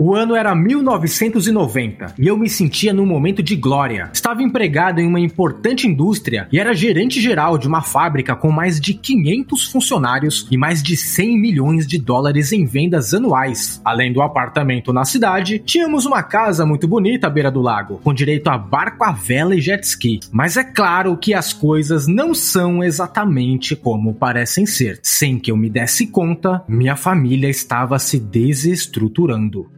O ano era 1990 e eu me sentia num momento de glória. Estava empregado em uma importante indústria e era gerente geral de uma fábrica com mais de 500 funcionários e mais de 100 milhões de dólares em vendas anuais. Além do apartamento na cidade, tínhamos uma casa muito bonita à beira do lago, com direito a barco à vela e jet ski. Mas é claro que as coisas não são exatamente como parecem ser. Sem que eu me desse conta, minha família estava se desestruturando.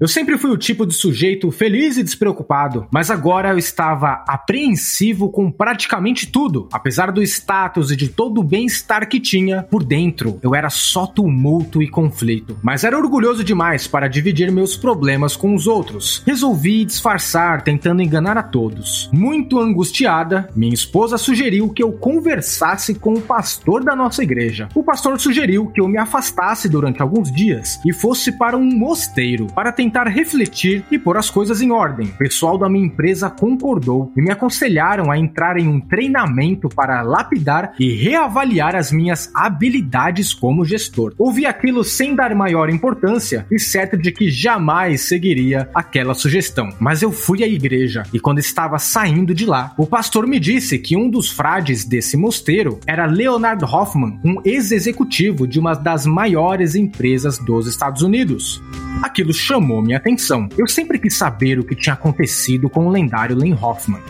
Eu sempre fui o tipo de sujeito feliz e despreocupado, mas agora eu estava apreensivo com praticamente tudo. Apesar do status e de todo o bem-estar que tinha, por dentro eu era só tumulto e conflito. Mas era orgulhoso demais para dividir meus problemas com os outros. Resolvi disfarçar, tentando enganar a todos. Muito angustiada, minha esposa sugeriu que eu conversasse com o pastor da nossa igreja. O pastor sugeriu que eu me afastasse durante alguns dias e fosse para um mosteiro para tentar tentar refletir e pôr as coisas em ordem. O pessoal da minha empresa concordou e me aconselharam a entrar em um treinamento para lapidar e reavaliar as minhas habilidades como gestor. Ouvi aquilo sem dar maior importância e certo de que jamais seguiria aquela sugestão. Mas eu fui à igreja e quando estava saindo de lá, o pastor me disse que um dos frades desse mosteiro era Leonard Hoffman, um ex-executivo de uma das maiores empresas dos Estados Unidos. Aquilo chamou minha atenção. Eu sempre quis saber o que tinha acontecido com o lendário Len Hoffman.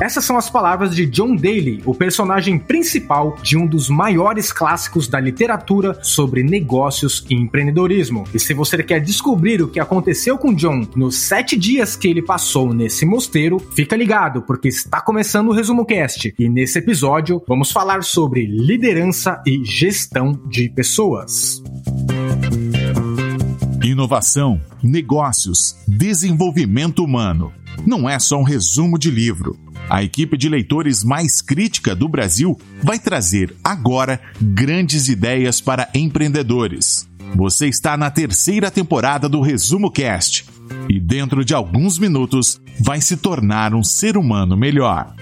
Essas são as palavras de John Daly, o personagem principal de um dos maiores clássicos da literatura sobre negócios e empreendedorismo. E se você quer descobrir o que aconteceu com John nos sete dias que ele passou nesse mosteiro, fica ligado, porque está começando o Resumo Cast. E nesse episódio vamos falar sobre liderança e gestão de pessoas. Inovação, negócios, desenvolvimento humano. Não é só um resumo de livro. A equipe de leitores mais crítica do Brasil vai trazer agora grandes ideias para empreendedores. Você está na terceira temporada do Resumo Cast e dentro de alguns minutos vai se tornar um ser humano melhor.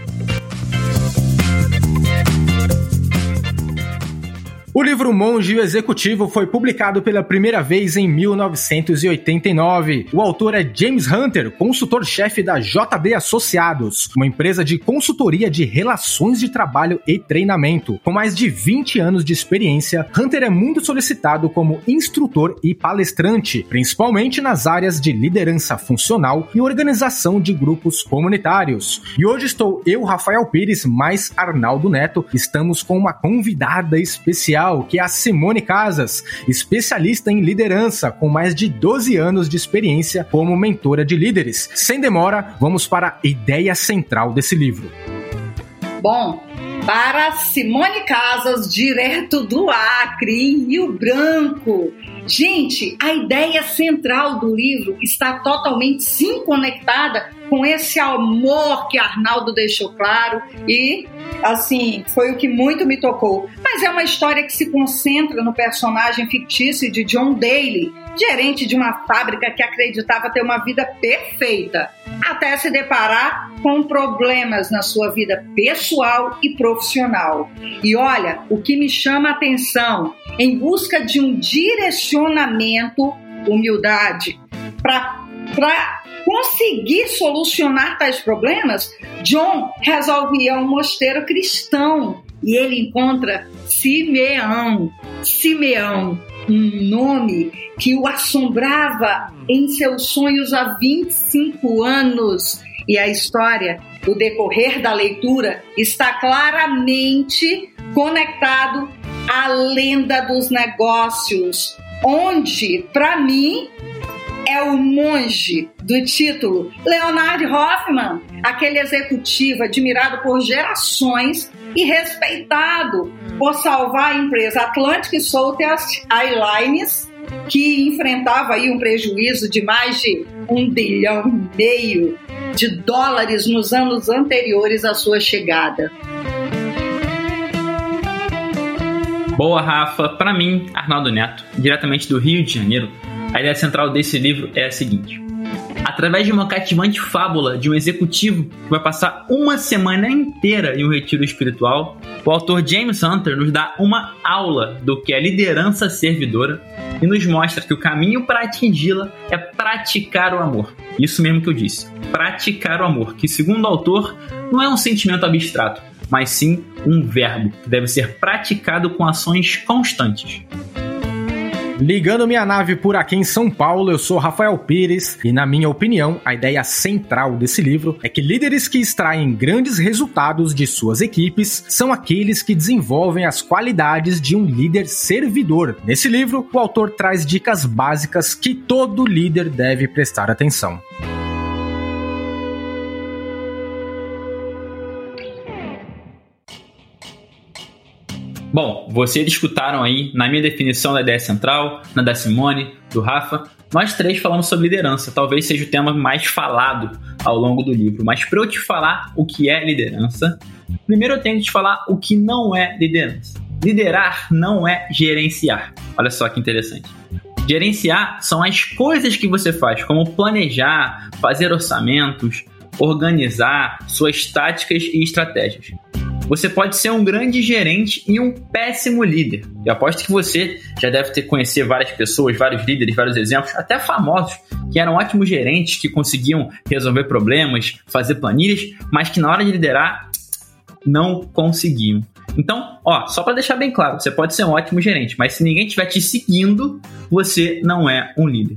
O livro Monge Executivo foi publicado pela primeira vez em 1989. O autor é James Hunter, consultor-chefe da JD Associados, uma empresa de consultoria de relações de trabalho e treinamento. Com mais de 20 anos de experiência, Hunter é muito solicitado como instrutor e palestrante, principalmente nas áreas de liderança funcional e organização de grupos comunitários. E hoje estou eu, Rafael Pires, mais Arnaldo Neto, estamos com uma convidada especial que é a Simone Casas, especialista em liderança, com mais de 12 anos de experiência como mentora de líderes. Sem demora, vamos para a ideia central desse livro. Bom, para Simone Casas, direto do Acre, em Rio Branco. Gente, a ideia central do livro está totalmente sim conectada com esse amor que Arnaldo deixou claro e assim, foi o que muito me tocou. Mas é uma história que se concentra no personagem fictício de John Daly, gerente de uma fábrica que acreditava ter uma vida perfeita, até se deparar com problemas na sua vida pessoal e profissional. E olha, o que me chama a atenção, em busca de um direcionamento, humildade, para conseguir solucionar tais problemas, John resolve ir a um mosteiro cristão e ele encontra Simeão. Simeão, um nome que o assombrava em seus sonhos há 25 anos. E a história, o decorrer da leitura, está claramente conectado à lenda dos negócios, onde, para mim, é o monge do título Leonard Hoffman, aquele executivo admirado por gerações e respeitado por salvar a empresa Atlantic Southwest Airlines, que enfrentava aí um prejuízo de mais de um bilhão e meio de dólares nos anos anteriores à sua chegada. Boa, Rafa. Para mim, Arnaldo Neto, diretamente do Rio de Janeiro, a ideia central desse livro é a seguinte: através de uma cativante fábula de um executivo que vai passar uma semana inteira em um retiro espiritual, o autor James Hunter nos dá uma aula do que é liderança servidora e nos mostra que o caminho para atingi-la é praticar o amor. Isso mesmo que eu disse, praticar o amor, que segundo o autor não é um sentimento abstrato, mas sim um verbo que deve ser praticado com ações constantes. Ligando minha nave por aqui em São Paulo, eu sou Rafael Pires e, na minha opinião, a ideia central desse livro é que líderes que extraem grandes resultados de suas equipes são aqueles que desenvolvem as qualidades de um líder servidor. Nesse livro, o autor traz dicas básicas que todo líder deve prestar atenção. Bom, vocês escutaram aí na minha definição da ideia central, na da Simone, do Rafa, nós três falamos sobre liderança. Talvez seja o tema mais falado ao longo do livro. Mas para eu te falar o que é liderança, primeiro eu tenho que te falar o que não é liderança. Liderar não é gerenciar. Olha só que interessante. Gerenciar são as coisas que você faz, como planejar, fazer orçamentos, organizar suas táticas e estratégias. Você pode ser um grande gerente e um péssimo líder. Eu aposto que você já deve ter conhecido várias pessoas, vários líderes, vários exemplos, até famosos, que eram ótimos gerentes, que conseguiam resolver problemas, fazer planilhas, mas que na hora de liderar não conseguiam. Então, ó, só para deixar bem claro, você pode ser um ótimo gerente, mas se ninguém estiver te seguindo, você não é um líder.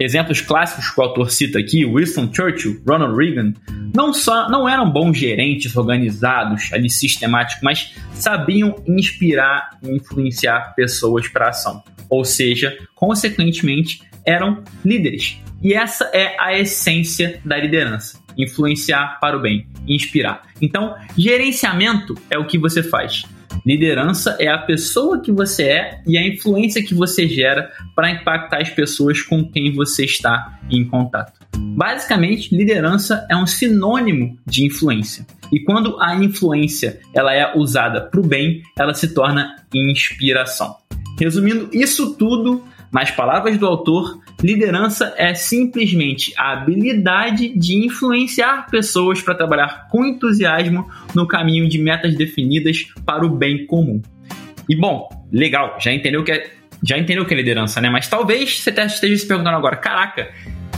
Exemplos clássicos que o autor cita aqui, Winston Churchill, Ronald Reagan, não só não eram bons gerentes organizados, ali sistemáticos, mas sabiam inspirar e influenciar pessoas para ação. Ou seja, consequentemente, eram líderes. E essa é a essência da liderança: influenciar para o bem, inspirar. Então, gerenciamento é o que você faz. Liderança é a pessoa que você é e a influência que você gera para impactar as pessoas com quem você está em contato. Basicamente, liderança é um sinônimo de influência. E quando a influência ela é usada para o bem, ela se torna inspiração. Resumindo isso tudo, nas palavras do autor, liderança é simplesmente a habilidade de influenciar pessoas para trabalhar com entusiasmo no caminho de metas definidas para o bem comum. E bom, legal, já entendeu que é, já entendeu que é liderança, né? Mas talvez você esteja se perguntando agora, caraca,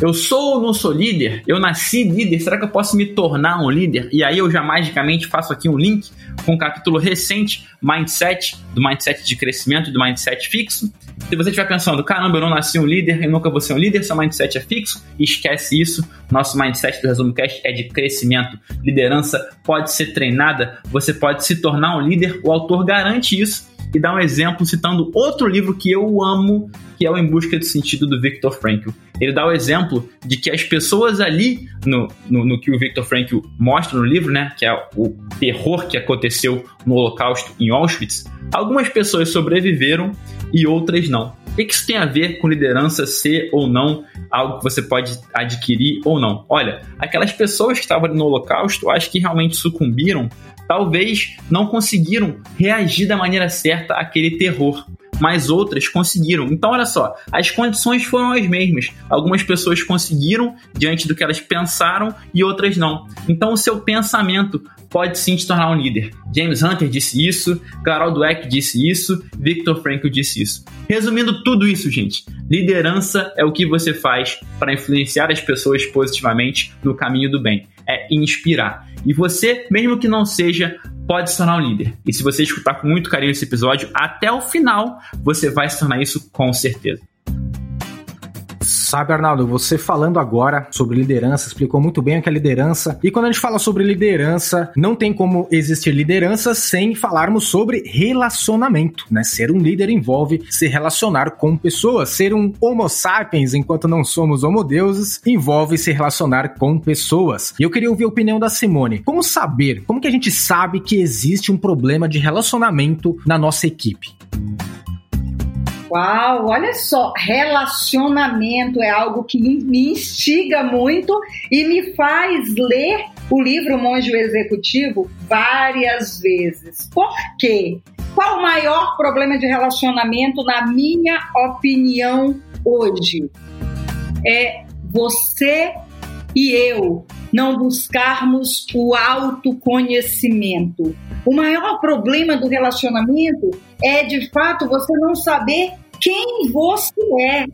eu sou ou não sou líder? Eu nasci líder, será que eu posso me tornar um líder? E aí eu já magicamente faço aqui um link com um capítulo recente, Mindset, do Mindset de crescimento e do Mindset fixo. Se você estiver pensando, caramba, eu não nasci um líder, eu nunca vou ser um líder, seu mindset é fixo, esquece isso. Nosso mindset do Resumo Cast é de crescimento. Liderança pode ser treinada, você pode se tornar um líder, o autor garante isso e dá um exemplo citando outro livro que eu amo, que é o Em Busca do Sentido do Viktor Frankl. Ele dá o exemplo de que as pessoas ali, no, no, no, que o Viktor Frankl mostra no livro, né, que é o terror que aconteceu no Holocausto em Auschwitz, algumas pessoas sobreviveram e outras não. O que isso tem a ver com liderança ser ou não algo que você pode adquirir ou não? Olha, aquelas pessoas que estavam no Holocausto, acho que realmente sucumbiram talvez não conseguiram reagir da maneira certa àquele terror mas outras conseguiram. Então, olha só, as condições foram as mesmas. Algumas pessoas conseguiram diante do que elas pensaram e outras não. Então, o seu pensamento pode sim te tornar um líder. James Hunter disse isso, Carol Dweck disse isso, Viktor Frankl disse isso. Resumindo tudo isso, gente, liderança é o que você faz para influenciar as pessoas positivamente no caminho do bem. É inspirar. E você, mesmo que não seja, pode se tornar um líder. E se você escutar com muito carinho esse episódio até o final, você vai se tornar isso com certeza. Sabe, Arnaldo, você falando agora sobre liderança, explicou muito bem o que é liderança. E quando a gente fala sobre liderança, não tem como existir liderança sem falarmos sobre relacionamento, né? Ser um líder envolve se relacionar com pessoas. Ser um homo sapiens, enquanto não somos homo deuses, envolve se relacionar com pessoas. E eu queria ouvir a opinião da Simone. Como saber, como que a gente sabe que existe um problema de relacionamento na nossa equipe? Uau, olha só, relacionamento é algo que me instiga muito e me faz ler o livro Monge Executivo várias vezes. Por quê? Qual o maior problema de relacionamento, na minha opinião, hoje? É você e eu não buscarmos o autoconhecimento. O maior problema do relacionamento é, de fato, você não saber quem você é.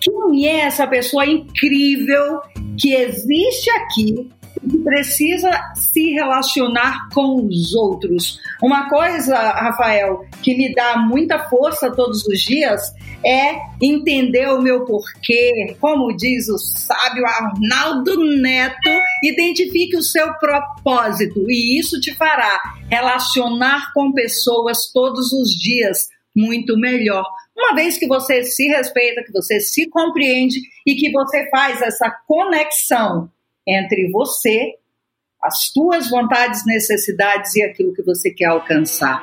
Quem é essa pessoa incrível que existe aqui que precisa se relacionar com os outros. Uma coisa, Rafael, que me dá muita força todos os dias é entender o meu porquê. Como diz o sábio Arnaldo Neto, identifique o seu propósito e isso te fará relacionar com pessoas todos os dias muito melhor. Uma vez que você se respeita, que você se compreende e que você faz essa conexão entre você, as tuas vontades, necessidades e aquilo que você quer alcançar.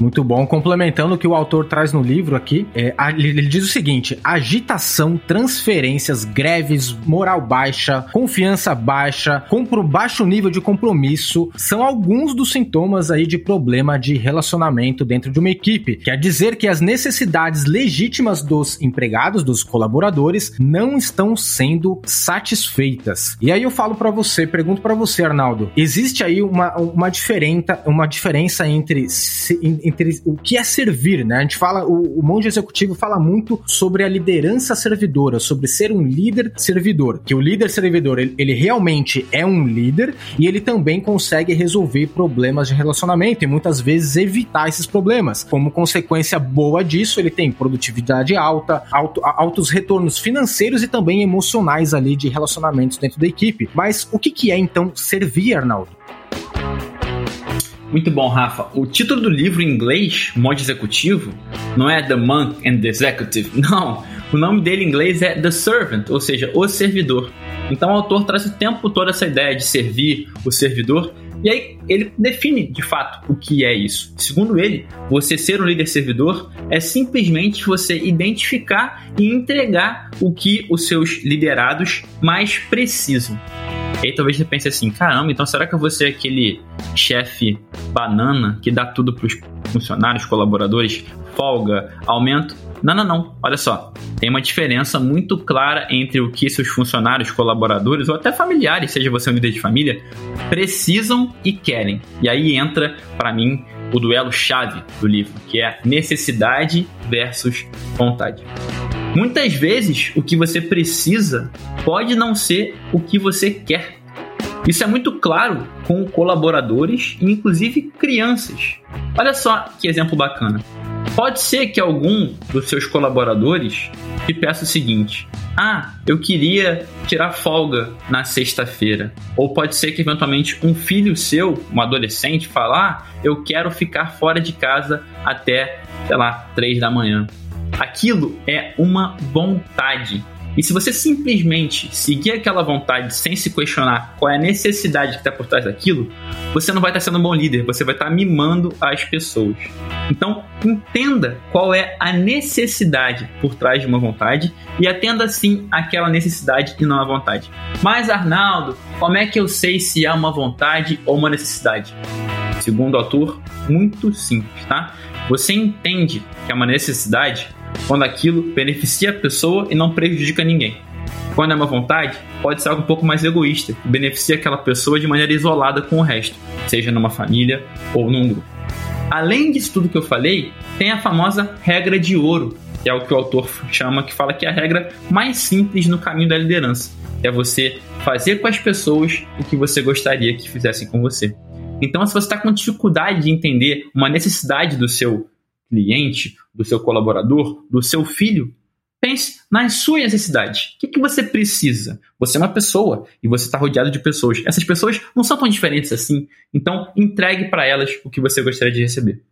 Muito bom. Complementando o que o autor traz no livro aqui, é, ele diz o seguinte: agitação, transferências, greves, moral baixa, confiança baixa, compro baixo nível de compromisso são alguns dos sintomas aí de problema de relacionamento dentro de uma equipe. Quer dizer que as necessidades legítimas dos empregados, dos colaboradores, não estão sendo satisfeitas. E aí eu falo para você, pergunto para você, Arnaldo, existe aí uma, uma, diferença, uma diferença entre, o que é servir, né? A gente fala, o, o monge executivo fala muito sobre a liderança servidora, sobre ser um líder servidor. Que o líder servidor, ele, ele realmente é um líder e ele também consegue resolver problemas de relacionamento e muitas vezes evitar esses problemas. Como consequência boa disso, ele tem produtividade alta, alto, altos retornos financeiros e também emocionais ali de relacionamentos dentro da equipe. Mas o que, que é então servir, Arnaldo? Muito bom, Rafa. O título do livro em inglês, Monge Executivo, não é The Monk and the Executive. Não. O nome dele em inglês é The Servant, ou seja, o servidor. Então o autor traz o tempo todo essa ideia de servir o servidor. E aí ele define de fato o que é isso. Segundo ele, você ser um líder servidor é simplesmente você identificar e entregar o que os seus liderados mais precisam. E aí talvez você pense assim, caramba, então será que eu vou ser aquele chefe banana que dá tudo para os funcionários, colaboradores, folga, aumento? Não, não, não. Olha só. Tem uma diferença muito clara entre o que seus funcionários, colaboradores ou até familiares, seja você um líder de família, precisam e querem. E aí entra, para mim, o duelo chave do livro, que é necessidade versus vontade. Muitas vezes, o que você precisa pode não ser o que você quer. Isso é muito claro com colaboradores e inclusive crianças. Olha só que exemplo bacana. Pode ser que algum dos seus colaboradores te peça o seguinte: Ah, eu queria tirar folga na sexta-feira. Ou pode ser que eventualmente um filho seu, um adolescente, falar: ah, Eu quero ficar fora de casa até, sei lá, três da manhã. Aquilo é uma vontade. E se você simplesmente seguir aquela vontade sem se questionar qual é a necessidade que está por trás daquilo, você não vai estar sendo um bom líder, você vai estar mimando as pessoas. Então, entenda qual é a necessidade por trás de uma vontade e atenda sim aquela necessidade e não a vontade. Mas, Arnaldo, como é que eu sei se há uma vontade ou uma necessidade? Segundo o autor, muito simples, tá? Você entende que é uma necessidade quando aquilo beneficia a pessoa e não prejudica ninguém. Quando é uma vontade, pode ser algo um pouco mais egoísta, que beneficia aquela pessoa de maneira isolada com o resto, seja numa família ou num grupo. Além disso tudo que eu falei, tem a famosa regra de ouro, que é o que o autor chama, que fala que é a regra mais simples no caminho da liderança. É você fazer com as pessoas o que você gostaria que fizessem com você. Então, se você está com dificuldade de entender uma necessidade do seu cliente, do seu colaborador, do seu filho, pense nas suas necessidades. O que, que você precisa? Você é uma pessoa e você está rodeado de pessoas. Essas pessoas não são tão diferentes assim, então entregue para elas o que você gostaria de receber.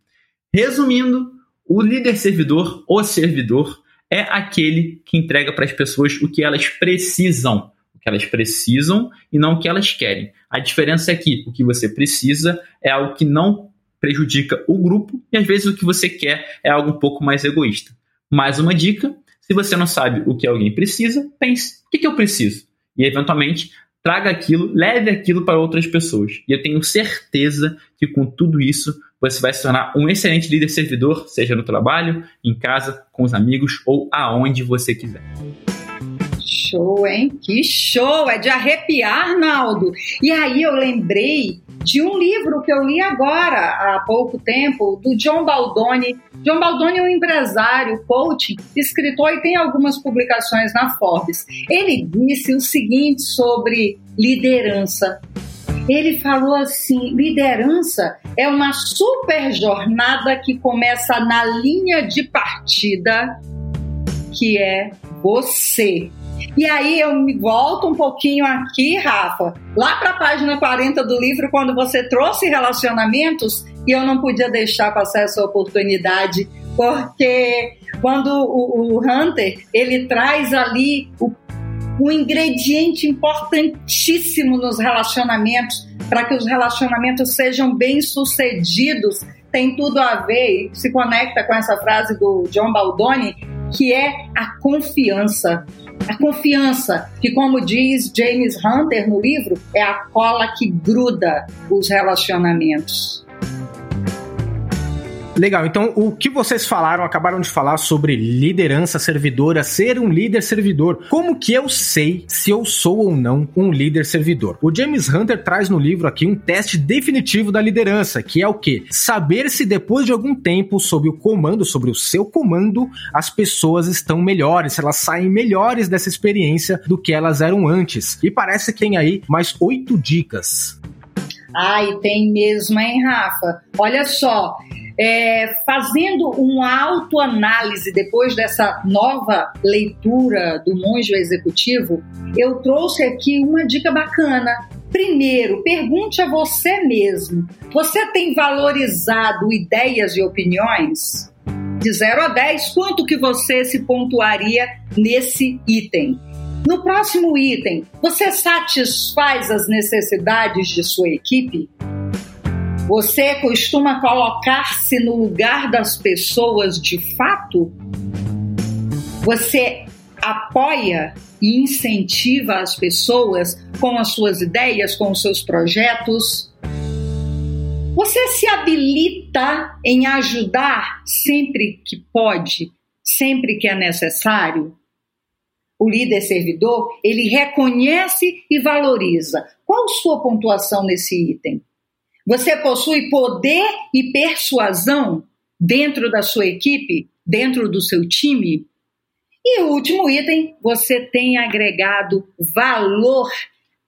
Resumindo, o líder servidor, o servidor, é aquele que entrega para as pessoas o que elas precisam. O que elas precisam e não o que elas querem. A diferença é que o que você precisa é algo que não prejudica o grupo e às vezes o que você quer é algo um pouco mais egoísta. Mais uma dica: se você não sabe o que alguém precisa, pense: o que, que eu preciso? E eventualmente traga aquilo, leve aquilo para outras pessoas. E eu tenho certeza que com tudo isso você vai se tornar um excelente líder servidor, seja no trabalho, em casa, com os amigos ou aonde você quiser. Show, hein? Que show! É de arrepiar, Naldo. E aí eu lembrei de um livro que eu li agora, há pouco tempo, do John Baldoni. John Baldoni é um empresário, coach, escritor e tem algumas publicações na Forbes. Ele disse o seguinte sobre liderança. Ele falou assim: liderança é uma super jornada que começa na linha de partida, que é você. E aí eu me volto um pouquinho aqui, Rafa, lá para a página 40 do livro, quando você trouxe relacionamentos, e eu não podia deixar passar essa oportunidade, porque quando o, o Hunter ele traz ali o, um ingrediente importantíssimo nos relacionamentos, para que os relacionamentos sejam bem sucedidos, tem tudo a ver, se conecta com essa frase do John Baldoni, que é a confiança. A confiança, que, como diz James Hunter no livro, é a cola que gruda os relacionamentos. Legal, então o que vocês falaram, acabaram de falar sobre liderança servidora, ser um líder servidor. Como que eu sei se eu sou ou não um líder servidor? O James Hunter traz no livro aqui um teste definitivo da liderança, que é o que? Saber se depois de algum tempo sob o comando, sobre o seu comando, as pessoas estão melhores, se elas saem melhores dessa experiência do que elas eram antes. E parece que tem aí mais oito dicas. Ai, tem mesmo, hein, Rafa? Olha só, é, fazendo uma autoanálise depois dessa nova leitura do Monge Executivo, eu trouxe aqui uma dica bacana. Primeiro, pergunte a você mesmo: você tem valorizado ideias e opiniões? De 0 a 10, quanto que você se pontuaria nesse item? No próximo item, você satisfaz as necessidades de sua equipe? Você costuma colocar-se no lugar das pessoas de fato? Você apoia e incentiva as pessoas com as suas ideias, com os seus projetos? Você se habilita em ajudar sempre que pode, sempre que é necessário? O líder servidor, ele reconhece e valoriza. Qual sua pontuação nesse item? Você possui poder e persuasão dentro da sua equipe, dentro do seu time? E o último item, você tem agregado valor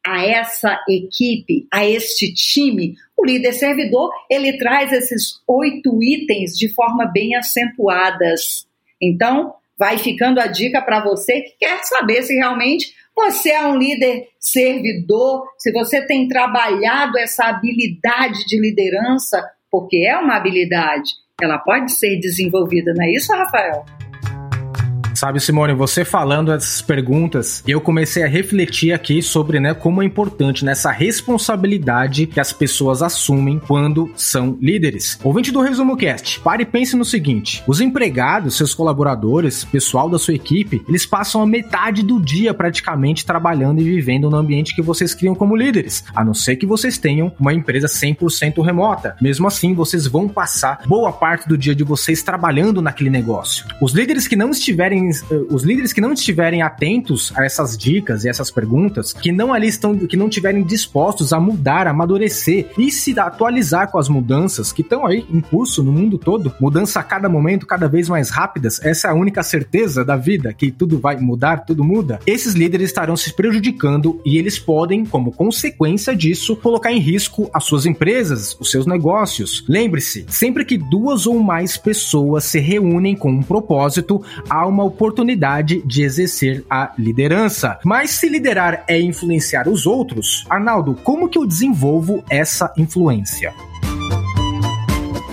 a essa equipe, a este time. O líder servidor, ele traz esses oito itens de forma bem acentuadas. Então, vai ficando a dica para você que quer saber se realmente você é um líder servidor, se você tem trabalhado essa habilidade de liderança, porque é uma habilidade, ela pode ser desenvolvida, não é isso, Rafael? Sabe, Simone, você falando essas perguntas, eu comecei a refletir aqui sobre, né, como é importante nessa responsabilidade que as pessoas assumem quando são líderes. Ouvinte do Resumo Cast, pare e pense no seguinte: os empregados, seus colaboradores, pessoal da sua equipe, eles passam a metade do dia praticamente trabalhando e vivendo no ambiente que vocês criam como líderes, a não ser que vocês tenham uma empresa 100% remota. Mesmo assim, vocês vão passar boa parte do dia de vocês trabalhando naquele negócio. Os líderes que não estiverem eh, os líderes que não estiverem atentos a essas dicas e essas perguntas, que não ali estão, que não estiverem dispostos a mudar, a amadurecer e se atualizar com as mudanças que estão aí em curso no mundo todo, mudança a cada momento, cada vez mais rápidas, essa é a única certeza da vida, que tudo vai mudar, tudo muda. Esses líderes estarão se prejudicando e eles podem, como consequência disso, colocar em risco as suas empresas, os seus negócios. Lembre-se, sempre que duas ou mais pessoas se reúnem com um propósito, há uma oportunidade de exercer a liderança. Mas se liderar é influenciar os outros, Arnaldo, como que eu desenvolvo essa influência?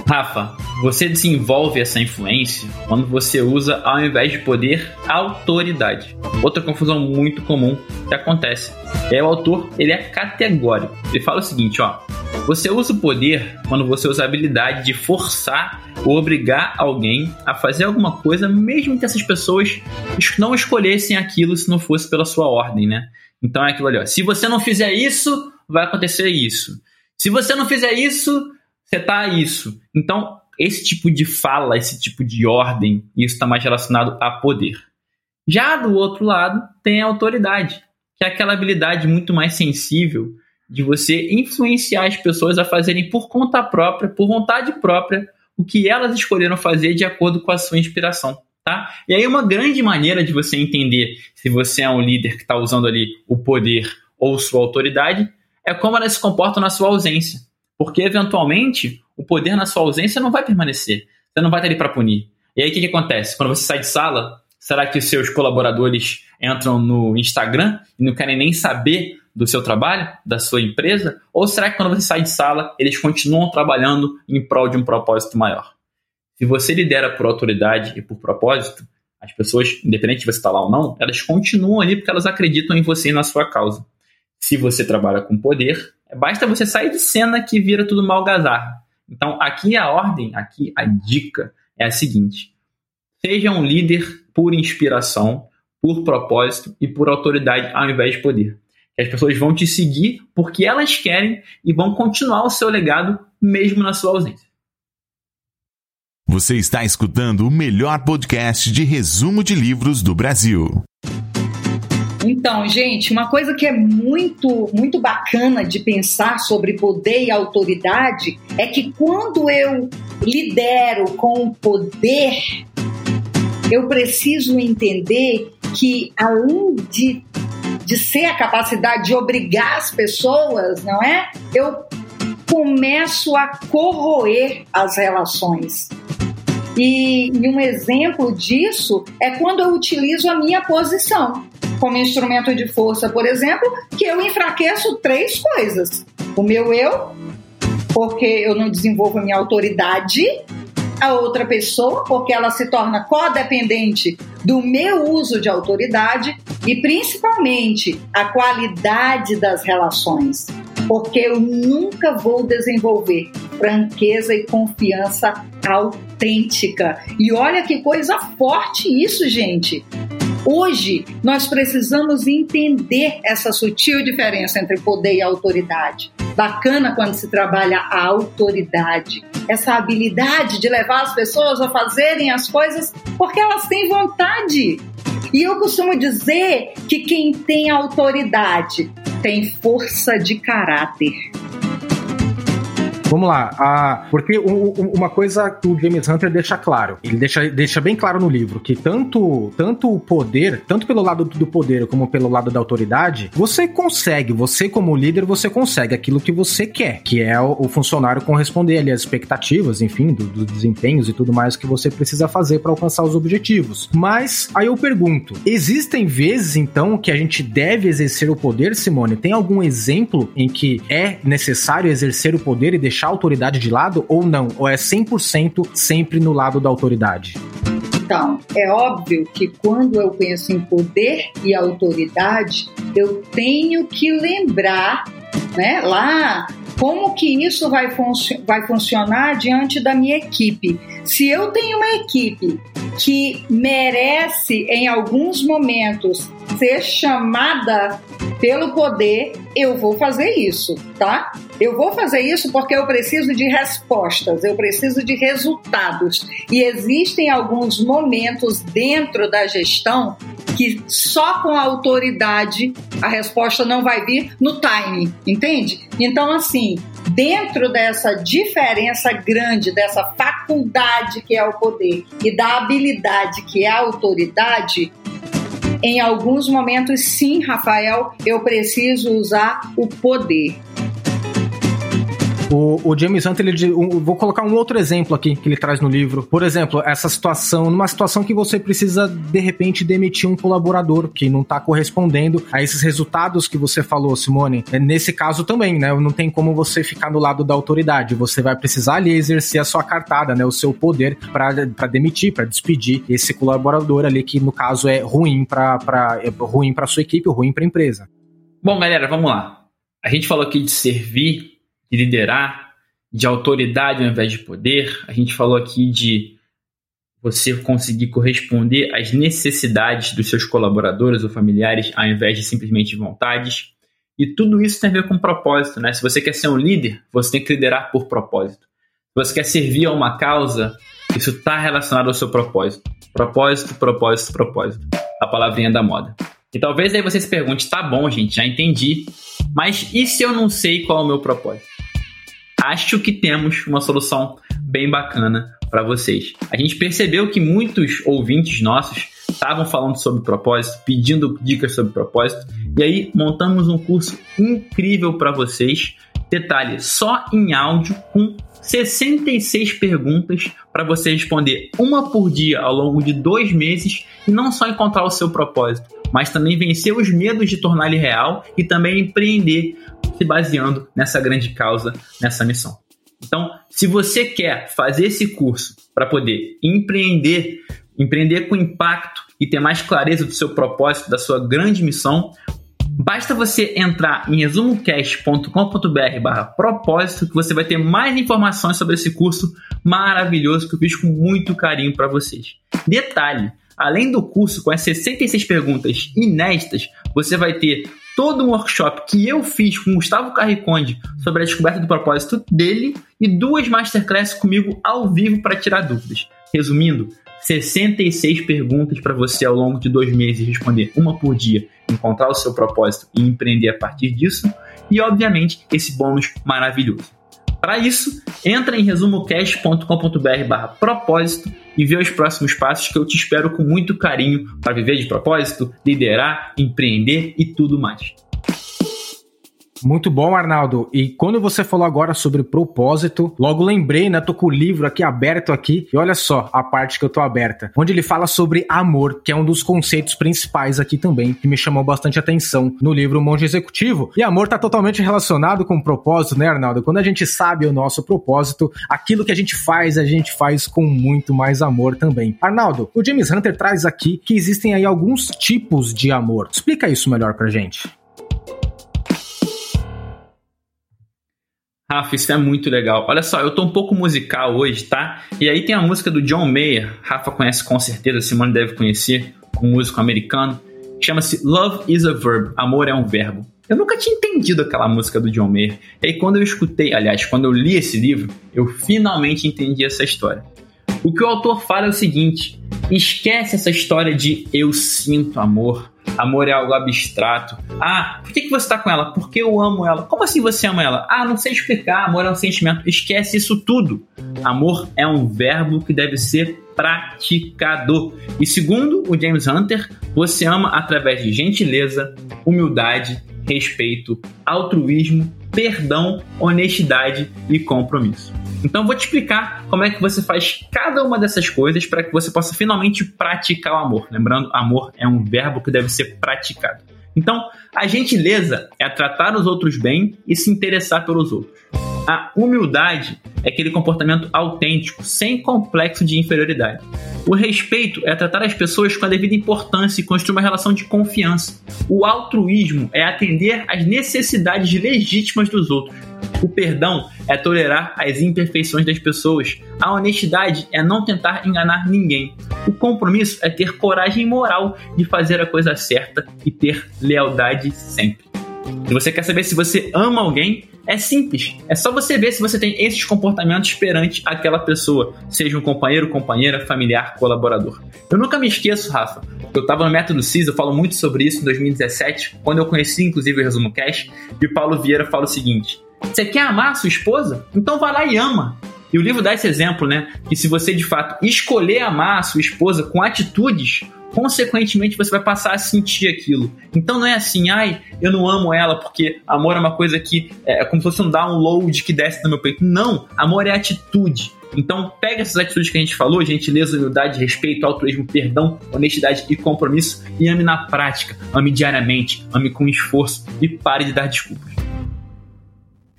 Rafa, você desenvolve essa influência quando você usa, ao invés de poder, autoridade. Outra confusão muito comum que acontece é o autor, ele é categórico. Ele fala o seguinte, ó: Você usa o poder quando você usa a habilidade de forçar ou obrigar alguém a fazer alguma coisa, mesmo que essas pessoas não escolhessem aquilo se não fosse pela sua ordem, né? Então é aquilo ali, ó. Se você não fizer isso, vai acontecer isso. Se você não fizer isso, você tá isso. Então, esse tipo de fala, esse tipo de ordem, isso está mais relacionado a poder. Já do outro lado, tem a autoridade, que é aquela habilidade muito mais sensível de você influenciar as pessoas a fazerem por conta própria, por vontade própria, o que elas escolheram fazer de acordo com a sua inspiração. Tá? E aí uma grande maneira de você entender se você é um líder que está usando ali o poder ou sua autoridade é como ela se comporta na sua ausência. Porque, eventualmente, o poder na sua ausência não vai permanecer. Você não vai estar ali para punir. E aí o que, que acontece? Quando você sai de sala, será que os seus colaboradores entram no Instagram e não querem nem saber do seu trabalho, da sua empresa? Ou será que quando você sai de sala, eles continuam trabalhando em prol de um propósito maior? Se você lidera por autoridade e por propósito, as pessoas, independente de você estar lá ou não, elas continuam ali porque elas acreditam em você e na sua causa. Se você trabalha com poder, basta você sair de cena que vira tudo malgazarra. Então, aqui a ordem, aqui a dica é a seguinte: seja um líder por inspiração, por propósito e por autoridade ao invés de poder. As pessoas vão te seguir porque elas querem e vão continuar o seu legado mesmo na sua ausência. Você está escutando o melhor podcast de resumo de livros do Brasil. Então, gente, uma coisa que é muito, muito bacana de pensar sobre poder e autoridade é que quando eu lidero com poder, eu preciso entender que além de de ser a capacidade de obrigar as pessoas, não é? Eu começo a corroer as relações. E, e um exemplo disso é quando eu utilizo a minha posição como instrumento de força, por exemplo, que eu enfraqueço três coisas: o meu eu, porque eu não desenvolvo a minha autoridade, a outra pessoa, porque ela se torna codependente do meu uso de autoridade e principalmente a qualidade das relações, porque eu nunca vou desenvolver franqueza e confiança autêntica. E olha que coisa forte isso, gente. Hoje, nós precisamos entender essa sutil diferença entre poder e autoridade. Bacana quando se trabalha a autoridade, essa habilidade de levar as pessoas a fazerem as coisas porque elas têm vontade. E eu costumo dizer que quem tem autoridade tem força de caráter. Vamos lá. A, porque uma coisa que o James Hunter deixa claro, ele deixa, deixa bem claro no livro que tanto, tanto o poder, tanto pelo lado do poder como pelo lado da autoridade, você consegue, você como líder, você consegue aquilo que você quer, que é o, o funcionário corresponder ali às expectativas, enfim, dos do desempenhos e tudo mais que você precisa fazer para alcançar os objetivos. Mas aí eu pergunto, existem vezes então que a gente deve exercer o poder, Simone? Tem algum exemplo em que é necessário exercer o poder e deixar deixar a autoridade de lado ou não? Ou é 100% sempre no lado da autoridade? Então, é óbvio que quando eu penso em poder e autoridade, eu tenho que lembrar, né, lá como que isso vai, func vai funcionar diante da minha equipe. Se eu tenho uma equipe que merece, em alguns momentos, ser chamada pelo poder, eu vou fazer isso, tá? Eu vou fazer isso porque eu preciso de respostas, eu preciso de resultados. E existem alguns momentos dentro da gestão que só com a autoridade a resposta não vai vir no time, entende? Então, assim, dentro dessa diferença grande, dessa faculdade que é o poder e da habilidade que é a autoridade, em alguns momentos, sim, Rafael, eu preciso usar o poder. O, o James Hunter, ele, um, vou colocar um outro exemplo aqui que ele traz no livro. Por exemplo, essa situação, numa situação que você precisa, de repente, demitir um colaborador que não está correspondendo a esses resultados que você falou, Simone. É, nesse caso também, né? Não tem como você ficar no lado da autoridade. Você vai precisar ali exercer a sua cartada, né? O seu poder para demitir, para despedir esse colaborador ali que, no caso, é ruim para é ruim para sua equipe, ruim para a empresa. Bom, galera, vamos lá. A gente falou aqui de servir de liderar, de autoridade ao invés de poder. A gente falou aqui de você conseguir corresponder às necessidades dos seus colaboradores ou familiares ao invés de simplesmente vontades. E tudo isso tem a ver com propósito, né? Se você quer ser um líder, você tem que liderar por propósito. Se você quer servir a uma causa, isso está relacionado ao seu propósito. Propósito, propósito, propósito. A palavrinha da moda. E talvez aí você se pergunte, tá bom, gente, já entendi. Mas e se eu não sei qual é o meu propósito? Acho que temos uma solução bem bacana para vocês. A gente percebeu que muitos ouvintes nossos estavam falando sobre propósito, pedindo dicas sobre propósito, e aí montamos um curso incrível para vocês. Detalhe, só em áudio com 66 perguntas para você responder uma por dia ao longo de dois meses e não só encontrar o seu propósito, mas também vencer os medos de tornar ele real e também empreender se baseando nessa grande causa, nessa missão. Então, se você quer fazer esse curso para poder empreender, empreender com impacto e ter mais clareza do seu propósito, da sua grande missão, basta você entrar em resumocast.com.br barra propósito que você vai ter mais informações sobre esse curso maravilhoso que eu fiz com muito carinho para vocês. Detalhe, além do curso com as 66 perguntas inéditas, você vai ter todo um workshop que eu fiz com Gustavo Carriconde sobre a descoberta do propósito dele e duas masterclasses comigo ao vivo para tirar dúvidas. Resumindo, 66 perguntas para você ao longo de dois meses responder uma por dia, encontrar o seu propósito e empreender a partir disso. E, obviamente, esse bônus maravilhoso. Para isso, entra em resumocast.com.br barra propósito e vê os próximos passos que eu te espero com muito carinho para viver de propósito, liderar, empreender e tudo mais. Muito bom, Arnaldo. E quando você falou agora sobre propósito, logo lembrei, né? Tô com o livro aqui aberto aqui. E olha só a parte que eu tô aberta. Onde ele fala sobre amor, que é um dos conceitos principais aqui também, que me chamou bastante atenção no livro Monge Executivo. E amor tá totalmente relacionado com propósito, né, Arnaldo? Quando a gente sabe o nosso propósito, aquilo que a gente faz, a gente faz com muito mais amor também. Arnaldo, o James Hunter traz aqui que existem aí alguns tipos de amor. Explica isso melhor pra gente. Rafa, isso é muito legal. Olha só, eu tô um pouco musical hoje, tá? E aí tem a música do John Mayer, Rafa conhece com certeza, Simone deve conhecer, um músico americano, chama-se Love is a Verb, Amor é um Verbo. Eu nunca tinha entendido aquela música do John Mayer. E aí quando eu escutei, aliás, quando eu li esse livro, eu finalmente entendi essa história. O que o autor fala é o seguinte: esquece essa história de eu sinto amor, Amor é algo abstrato. Ah, por que, que você está com ela? Porque eu amo ela. Como assim você ama ela? Ah, não sei explicar. Amor é um sentimento. Esquece isso tudo. Amor é um verbo que deve ser praticado. E segundo o James Hunter, você ama através de gentileza, humildade, respeito, altruísmo, perdão, honestidade e compromisso. Então vou te explicar como é que você faz cada uma dessas coisas para que você possa finalmente praticar o amor. Lembrando, amor é um verbo que deve ser praticado. Então, a gentileza é tratar os outros bem e se interessar pelos outros. A humildade é aquele comportamento autêntico, sem complexo de inferioridade. O respeito é tratar as pessoas com a devida importância e construir uma relação de confiança. O altruísmo é atender às necessidades legítimas dos outros. O perdão é tolerar as imperfeições das pessoas. A honestidade é não tentar enganar ninguém. O compromisso é ter coragem moral de fazer a coisa certa e ter lealdade sempre. Se você quer saber se você ama alguém, é simples. É só você ver se você tem esses comportamentos perante aquela pessoa, seja um companheiro, companheira, familiar, colaborador. Eu nunca me esqueço, Rafa. Eu estava no Método CIS, eu falo muito sobre isso em 2017, quando eu conheci inclusive o Resumo Cash, e o Paulo Vieira fala o seguinte: Você quer amar a sua esposa? Então vá lá e ama. E o livro dá esse exemplo, né? Que se você de fato escolher amar a sua esposa com atitudes, consequentemente você vai passar a sentir aquilo. Então não é assim, ai, eu não amo ela porque amor é uma coisa que é como se fosse um download que desce no meu peito. Não, amor é atitude. Então, pega essas atitudes que a gente falou: gentileza, humildade, respeito, altruísmo, perdão, honestidade e compromisso e ame na prática, ame diariamente, ame com esforço e pare de dar desculpas.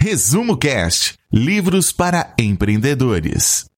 Resumo Cast Livros para empreendedores.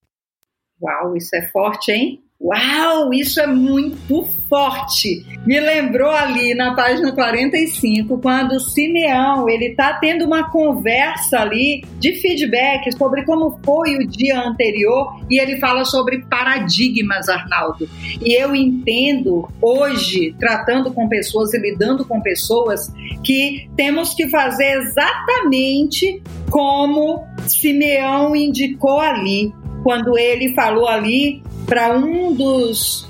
Uau, isso é forte, hein? Uau, isso é muito forte. Me lembrou ali na página 45, quando o Simeão ele está tendo uma conversa ali de feedback sobre como foi o dia anterior e ele fala sobre paradigmas, Arnaldo. E eu entendo hoje, tratando com pessoas e lidando com pessoas, que temos que fazer exatamente como Simeão indicou ali, quando ele falou ali para um dos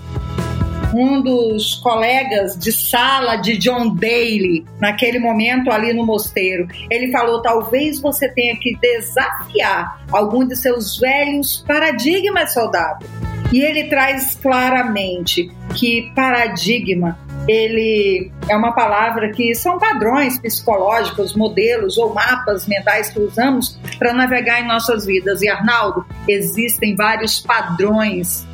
um dos colegas de sala de John Daly, naquele momento ali no mosteiro. Ele falou: talvez você tenha que desafiar algum de seus velhos paradigmas, soldado. E ele traz claramente que paradigma ele é uma palavra que são padrões psicológicos, modelos ou mapas mentais que usamos para navegar em nossas vidas. E Arnaldo, existem vários padrões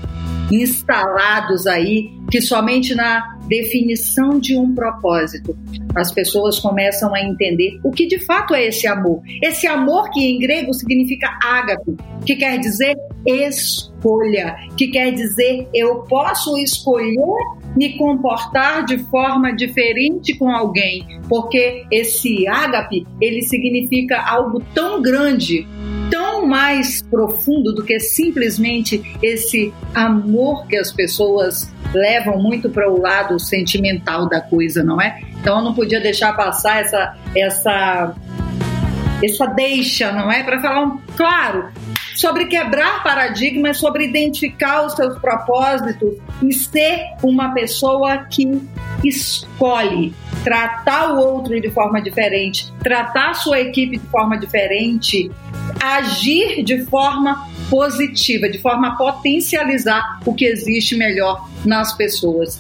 instalados aí que somente na definição de um propósito as pessoas começam a entender o que de fato é esse amor. Esse amor que em grego significa ágape, que quer dizer escolha, que quer dizer eu posso escolher me comportar de forma diferente com alguém, porque esse ágape, ele significa algo tão grande, tão mais profundo do que simplesmente esse amor que as pessoas levam muito para o lado sentimental da coisa, não é? Então eu não podia deixar passar essa essa essa deixa, não é? Para falar, um, claro, sobre quebrar paradigmas, sobre identificar os seus propósitos e ser uma pessoa que escolhe tratar o outro de forma diferente, tratar a sua equipe de forma diferente, agir de forma positiva, de forma a potencializar o que existe melhor nas pessoas.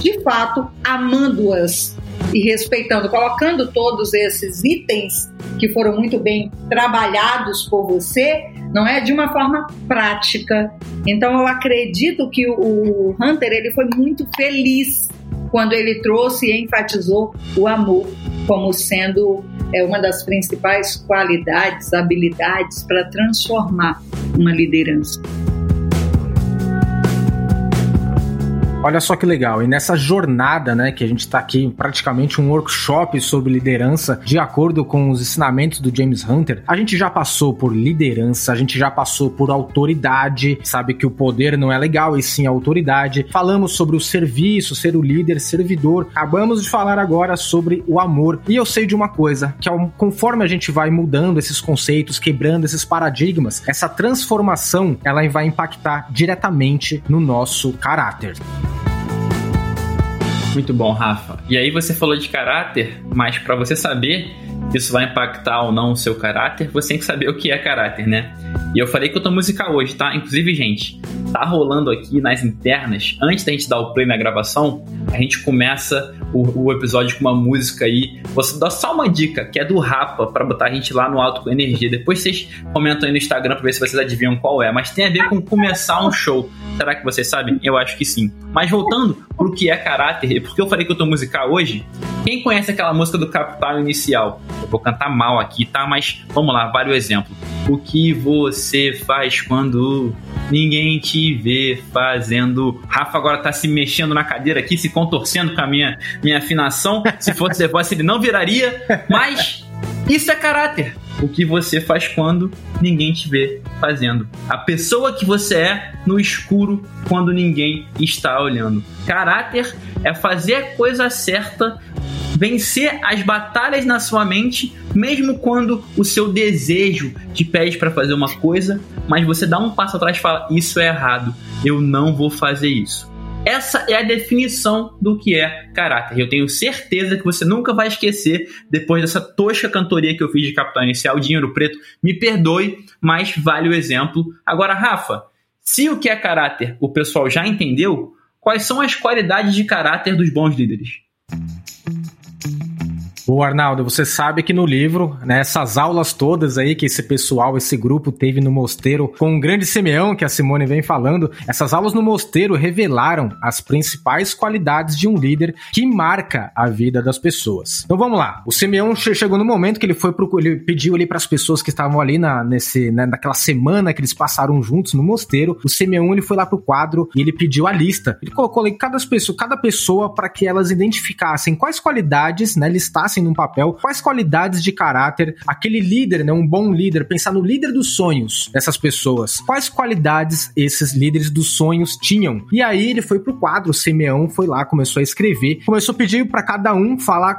De fato, amando-as e respeitando, colocando todos esses itens que foram muito bem trabalhados por você, não é de uma forma prática. Então eu acredito que o Hunter ele foi muito feliz quando ele trouxe e enfatizou o amor como sendo é, uma das principais qualidades, habilidades para transformar uma liderança. Olha só que legal. E nessa jornada, né, que a gente está aqui, praticamente um workshop sobre liderança, de acordo com os ensinamentos do James Hunter, a gente já passou por liderança, a gente já passou por autoridade, sabe que o poder não é legal, e sim a autoridade. Falamos sobre o serviço, ser o líder, servidor. Acabamos de falar agora sobre o amor. E eu sei de uma coisa, que conforme a gente vai mudando esses conceitos, quebrando esses paradigmas, essa transformação, ela vai impactar diretamente no nosso caráter. Muito bom, Rafa. E aí você falou de caráter, mas para você saber se isso vai impactar ou não o seu caráter, você tem que saber o que é caráter, né? E eu falei que eu tô musical hoje, tá? Inclusive, gente, tá rolando aqui nas internas, antes da gente dar o play na gravação, a gente começa o, o episódio com uma música aí. Você dá só uma dica, que é do Rapa, para botar a gente lá no alto com energia. Depois vocês comentam aí no Instagram pra ver se vocês adivinham qual é. Mas tem a ver com começar um show. Será que vocês sabem? Eu acho que sim. Mas voltando pro que é caráter, porque eu falei que eu tô musical hoje, quem conhece aquela música do Capital Inicial? Eu vou cantar mal aqui, tá? Mas vamos lá, vale o exemplo. O que você faz quando ninguém te vê fazendo? Rafa agora tá se mexendo na cadeira aqui, se contorcendo com a minha, minha afinação. Se fosse The Voice, ele não viraria, mas isso é caráter. O que você faz quando ninguém te vê fazendo. A pessoa que você é no escuro quando ninguém está olhando. Caráter é fazer a coisa certa, vencer as batalhas na sua mente, mesmo quando o seu desejo te pede para fazer uma coisa, mas você dá um passo atrás e fala: Isso é errado, eu não vou fazer isso. Essa é a definição do que é caráter. Eu tenho certeza que você nunca vai esquecer depois dessa tosca cantoria que eu fiz de Capital Inicial, Dinheiro Preto. Me perdoe, mas vale o exemplo. Agora, Rafa, se o que é caráter o pessoal já entendeu, quais são as qualidades de caráter dos bons líderes? O Arnaldo, você sabe que no livro, né, essas aulas todas aí que esse pessoal, esse grupo teve no mosteiro com o grande Simeão, que a Simone vem falando, essas aulas no mosteiro revelaram as principais qualidades de um líder que marca a vida das pessoas. Então vamos lá. O Simeão chegou no momento que ele foi pro, ele pediu ali para as pessoas que estavam ali na nesse né, naquela semana que eles passaram juntos no mosteiro. O Simeão ele foi lá pro quadro e ele pediu a lista. Ele colocou ali cada pessoa, cada pessoa para que elas identificassem quais qualidades, né, listassem num papel quais qualidades de caráter aquele líder, né, um bom líder, pensar no líder dos sonhos dessas pessoas. Quais qualidades esses líderes dos sonhos tinham? E aí ele foi pro quadro, o Simeão foi lá, começou a escrever, começou a pedir para cada um falar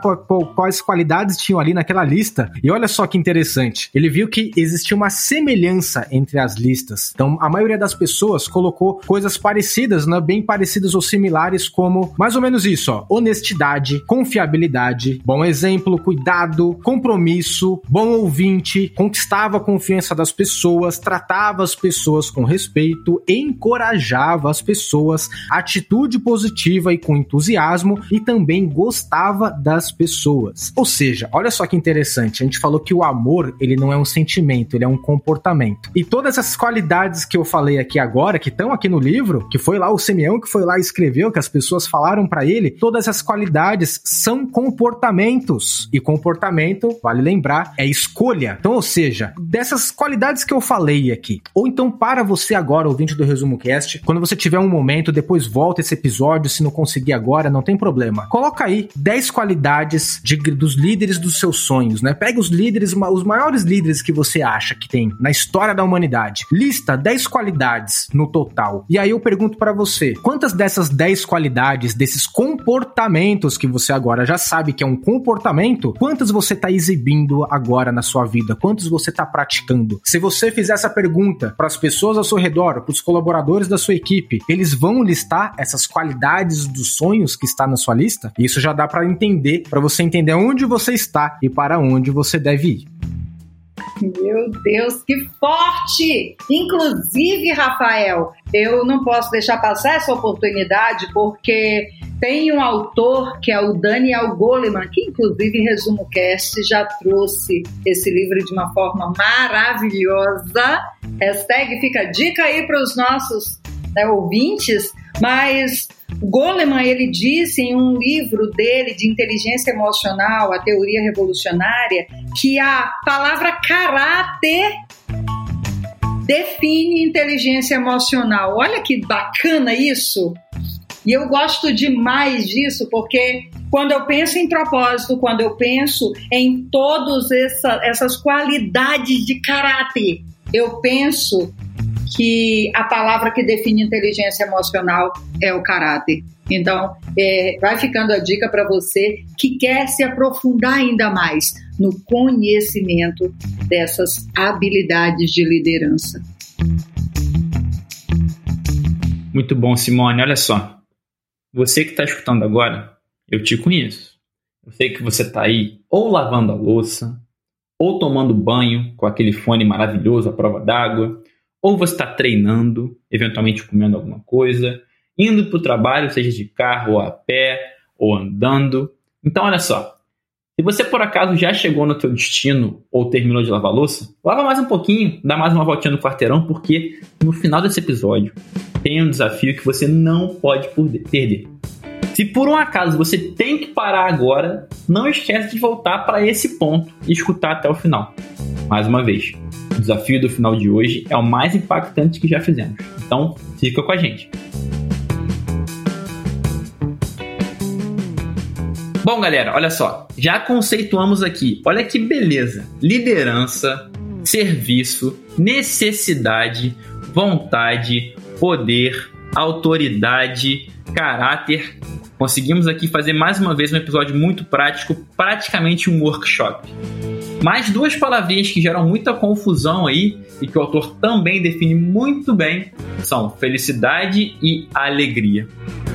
quais qualidades tinham ali naquela lista. E olha só que interessante, ele viu que existia uma semelhança entre as listas. Então, a maioria das pessoas colocou coisas parecidas, né, bem parecidas ou similares, como mais ou menos isso, ó, honestidade, confiabilidade, bom exemplo, cuidado, compromisso, bom ouvinte, conquistava a confiança das pessoas, tratava as pessoas com respeito, encorajava as pessoas, atitude positiva e com entusiasmo e também gostava das pessoas. Ou seja, olha só que interessante, a gente falou que o amor, ele não é um sentimento, ele é um comportamento. E todas essas qualidades que eu falei aqui agora, que estão aqui no livro, que foi lá o Simeão que foi lá e escreveu, que as pessoas falaram para ele, todas essas qualidades são E comportamento, vale lembrar, é escolha. Então, ou seja, dessas qualidades que eu falei aqui, ou então para você agora, ouvinte do Resumo Cast, quando você tiver um momento, depois volta esse episódio, se não conseguir agora, não tem problema. Coloca aí 10 qualidades de, dos líderes dos seus sonhos, né? Pega os líderes, os maiores líderes que você acha que tem na história da humanidade. Lista 10 qualidades no total. E aí eu pergunto para você, quantas dessas 10 qualidades, desses comportamentos que você agora já sabe que é um comportamento, quantas você está exibindo agora na sua vida? Quantos você está praticando? Se você fizer essa pergunta para as pessoas ao seu redor, para os colaboradores da sua equipe, eles vão listar essas qualidades dos sonhos que está na sua lista? Isso já dá para entender, para você entender onde você está e para onde você deve ir. Meu Deus, que forte! Inclusive, Rafael, eu não posso deixar passar essa oportunidade porque tem um autor que é o Daniel Goleman, que inclusive Resumo Cast já trouxe esse livro de uma forma maravilhosa. Hashtag fica a dica aí para os nossos né, ouvintes, mas Goleman ele disse em um livro dele de inteligência emocional, a teoria revolucionária, que a palavra caráter define inteligência emocional. Olha que bacana isso! E eu gosto demais disso porque quando eu penso em propósito, quando eu penso em todas essa, essas qualidades de caráter, eu penso que a palavra que define inteligência emocional é o caráter. Então, é, vai ficando a dica para você que quer se aprofundar ainda mais no conhecimento dessas habilidades de liderança. Muito bom, Simone. Olha só. Você que está escutando agora, eu te conheço. Eu sei que você está aí ou lavando a louça, ou tomando banho com aquele fone maravilhoso à prova d'água, ou você está treinando, eventualmente comendo alguma coisa, indo para o trabalho, seja de carro ou a pé, ou andando. Então, olha só. Se você por acaso já chegou no teu destino ou terminou de lavar louça, lava mais um pouquinho, dá mais uma voltinha no quarteirão, porque no final desse episódio tem um desafio que você não pode perder. Se por um acaso você tem que parar agora, não esquece de voltar para esse ponto e escutar até o final. Mais uma vez, o desafio do final de hoje é o mais impactante que já fizemos. Então, fica com a gente. Bom, galera, olha só. Já conceituamos aqui. Olha que beleza. Liderança, serviço, necessidade, vontade, poder, autoridade, caráter. Conseguimos aqui fazer mais uma vez um episódio muito prático, praticamente um workshop. Mais duas palavrinhas que geram muita confusão aí e que o autor também define muito bem são felicidade e alegria.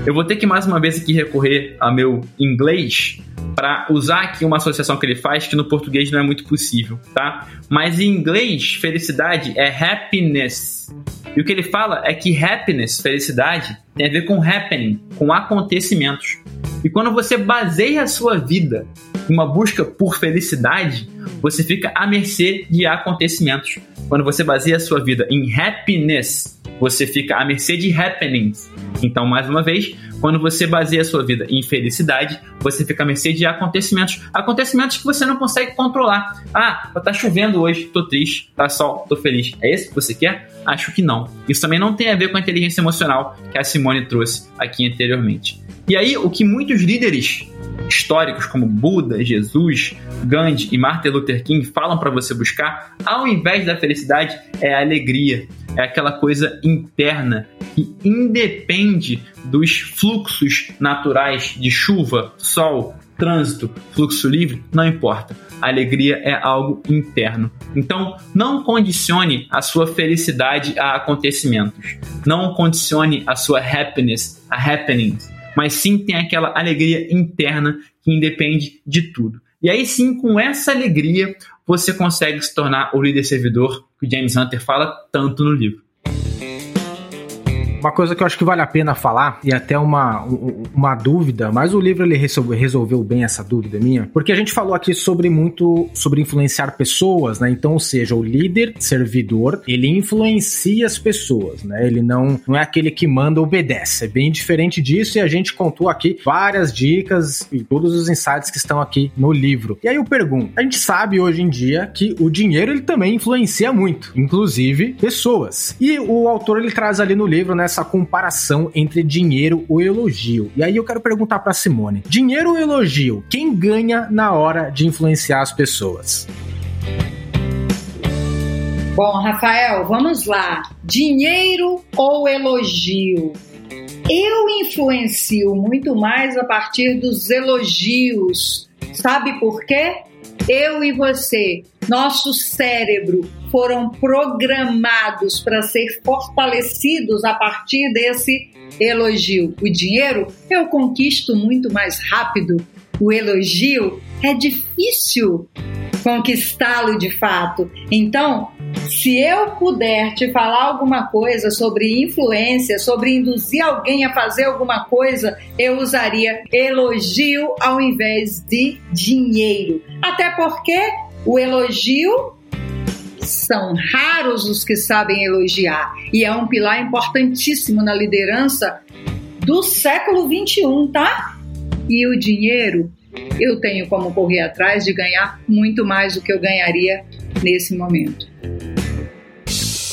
Eu vou ter que mais uma vez aqui recorrer ao meu inglês para usar aqui uma associação que ele faz que no português não é muito possível, tá? Mas em inglês, felicidade é happiness. E o que ele fala é que happiness, felicidade, tem a ver com happening, com acontecimentos. E quando você baseia a sua vida uma busca por felicidade, você fica à mercê de acontecimentos. Quando você baseia a sua vida em happiness, você fica à mercê de happenings. Então, mais uma vez, quando você baseia a sua vida em felicidade, você fica à mercê de acontecimentos. Acontecimentos que você não consegue controlar. Ah, tá chovendo hoje, tô triste, tá sol, tô feliz. É esse que você quer? Acho que não. Isso também não tem a ver com a inteligência emocional que a Simone trouxe aqui anteriormente. E aí, o que muitos líderes históricos como Buda, Jesus, Gandhi e Martin Luther King falam para você buscar, ao invés da felicidade, é a alegria, é aquela coisa interna que independe dos fluxos naturais de chuva, sol, trânsito, fluxo livre, não importa. A alegria é algo interno. Então, não condicione a sua felicidade a acontecimentos. Não condicione a sua happiness a happenings. Mas sim tem aquela alegria interna que independe de tudo. E aí sim, com essa alegria, você consegue se tornar o líder servidor que James Hunter fala tanto no livro. Uma coisa que eu acho que vale a pena falar, e até uma, uma dúvida, mas o livro ele resolveu, bem essa dúvida minha, porque a gente falou aqui sobre muito sobre influenciar pessoas, né? Então, ou seja, o líder servidor, ele influencia as pessoas, né? Ele não, não é aquele que manda obedece. É bem diferente disso e a gente contou aqui várias dicas e todos os insights que estão aqui no livro. E aí eu pergunto, a gente sabe hoje em dia que o dinheiro ele também influencia muito, inclusive pessoas. E o autor ele traz ali no livro, né, essa comparação entre dinheiro ou elogio. E aí eu quero perguntar para Simone: dinheiro ou elogio? Quem ganha na hora de influenciar as pessoas? Bom, Rafael, vamos lá. Dinheiro ou elogio? Eu influencio muito mais a partir dos elogios. Sabe por quê? Eu e você, nosso cérebro foram programados para ser fortalecidos a partir desse elogio. O dinheiro eu conquisto muito mais rápido. O elogio é difícil conquistá-lo de fato. Então, se eu puder te falar alguma coisa sobre influência, sobre induzir alguém a fazer alguma coisa, eu usaria elogio ao invés de dinheiro. Até porque o elogio são raros os que sabem elogiar e é um pilar importantíssimo na liderança do século 21, tá? E o dinheiro, eu tenho como correr atrás de ganhar muito mais do que eu ganharia nesse momento.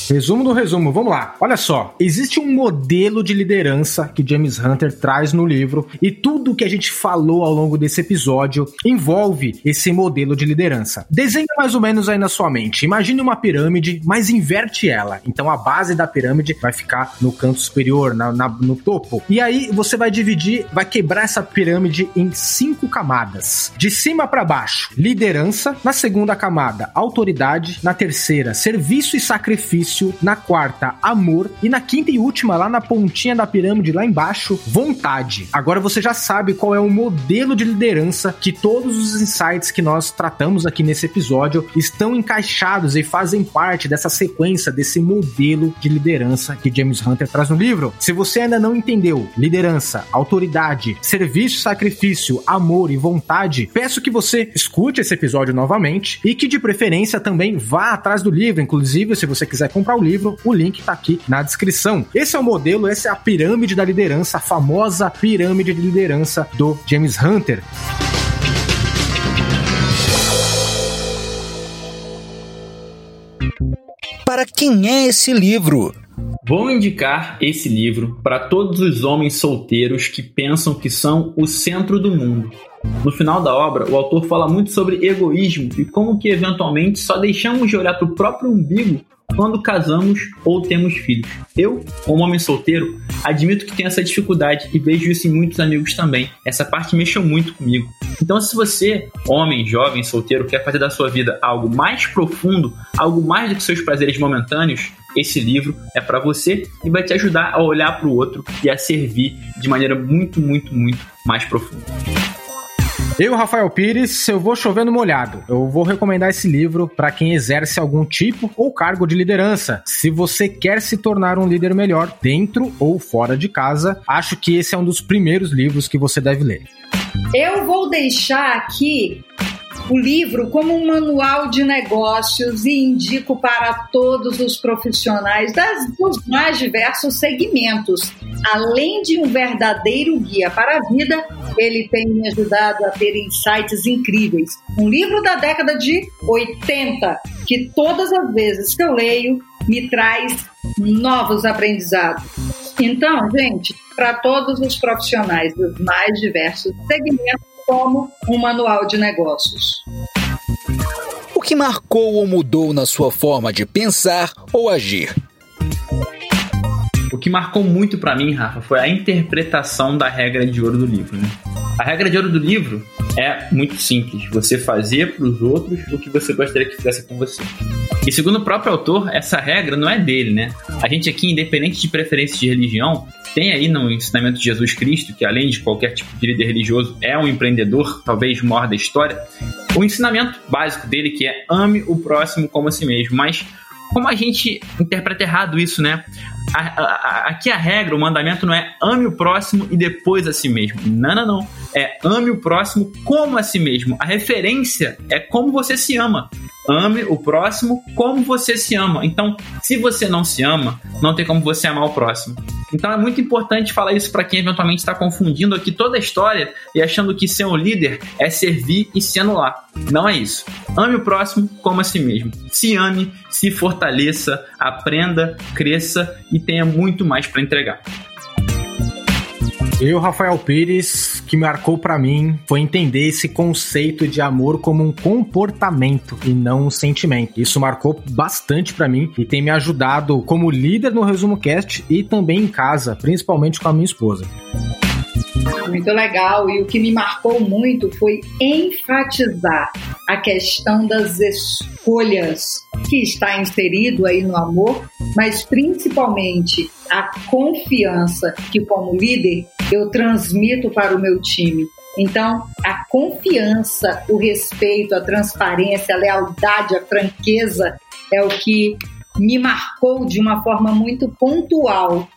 Resumo do resumo, vamos lá. Olha só, existe um modelo de liderança que James Hunter traz no livro e tudo que a gente falou ao longo desse episódio envolve esse modelo de liderança. Desenha mais ou menos aí na sua mente. Imagine uma pirâmide, mas inverte ela. Então a base da pirâmide vai ficar no canto superior, na, na, no topo. E aí você vai dividir, vai quebrar essa pirâmide em cinco camadas. De cima para baixo, liderança. Na segunda camada, autoridade. Na terceira, serviço e sacrifício na quarta, amor, e na quinta e última, lá na pontinha da pirâmide, lá embaixo, vontade. Agora você já sabe qual é o modelo de liderança que todos os insights que nós tratamos aqui nesse episódio estão encaixados e fazem parte dessa sequência, desse modelo de liderança que James Hunter traz no livro. Se você ainda não entendeu liderança, autoridade, serviço, sacrifício, amor e vontade, peço que você escute esse episódio novamente e que de preferência também vá atrás do livro, inclusive se você quiser comprar comprar o livro, o link tá aqui na descrição. Esse é o modelo, essa é a pirâmide da liderança, a famosa pirâmide de liderança do James Hunter. Para quem é esse livro? Vou indicar esse livro para todos os homens solteiros que pensam que são o centro do mundo. No final da obra, o autor fala muito sobre egoísmo e como que eventualmente só deixamos de olhar para o próprio umbigo quando casamos ou temos filhos. Eu, como homem solteiro, admito que tenho essa dificuldade e vejo isso em muitos amigos também. Essa parte mexeu muito comigo. Então, se você, homem, jovem, solteiro, quer fazer da sua vida algo mais profundo, algo mais do que seus prazeres momentâneos, esse livro é para você e vai te ajudar a olhar para o outro e a servir de maneira muito, muito, muito mais profunda. Eu, Rafael Pires, eu vou chovendo molhado. Eu vou recomendar esse livro para quem exerce algum tipo ou cargo de liderança. Se você quer se tornar um líder melhor, dentro ou fora de casa, acho que esse é um dos primeiros livros que você deve ler. Eu vou deixar aqui o livro como um manual de negócios e indico para todos os profissionais das, dos mais diversos segmentos. Além de um verdadeiro guia para a vida, ele tem me ajudado a ter insights incríveis. Um livro da década de 80, que todas as vezes que eu leio me traz novos aprendizados. Então, gente, para todos os profissionais dos mais diversos segmentos, como um manual de negócios. O que marcou ou mudou na sua forma de pensar ou agir? O que marcou muito para mim, Rafa, foi a interpretação da regra de ouro do livro. Né? A regra de ouro do livro é muito simples: você fazer para os outros o que você gostaria que fizesse com você. E segundo o próprio autor, essa regra não é dele, né? A gente aqui, independente de preferência de religião, tem aí no ensinamento de Jesus Cristo, que além de qualquer tipo de líder religioso, é um empreendedor, talvez maior da história, o ensinamento básico dele que é ame o próximo como a si mesmo. Mas como a gente interpreta errado isso, né? A, a, a, aqui a regra, o mandamento não é ame o próximo e depois a si mesmo. Não, não, não. É ame o próximo como a si mesmo. A referência é como você se ama. Ame o próximo como você se ama. Então, se você não se ama, não tem como você amar o próximo. Então é muito importante falar isso para quem eventualmente está confundindo aqui toda a história e achando que ser um líder é servir e se anular. Não é isso. Ame o próximo como a si mesmo. Se ame, se fortaleça, aprenda, cresça e tenha muito mais para entregar. Eu, Rafael Pires, que marcou para mim foi entender esse conceito de amor como um comportamento e não um sentimento. Isso marcou bastante para mim e tem me ajudado como líder no Resumo Cast e também em casa, principalmente com a minha esposa. Muito legal. E o que me marcou muito foi enfatizar a questão das escolhas que está inserido aí no amor, mas principalmente a confiança que como líder eu transmito para o meu time. Então, a confiança, o respeito, a transparência, a lealdade, a franqueza é o que me marcou de uma forma muito pontual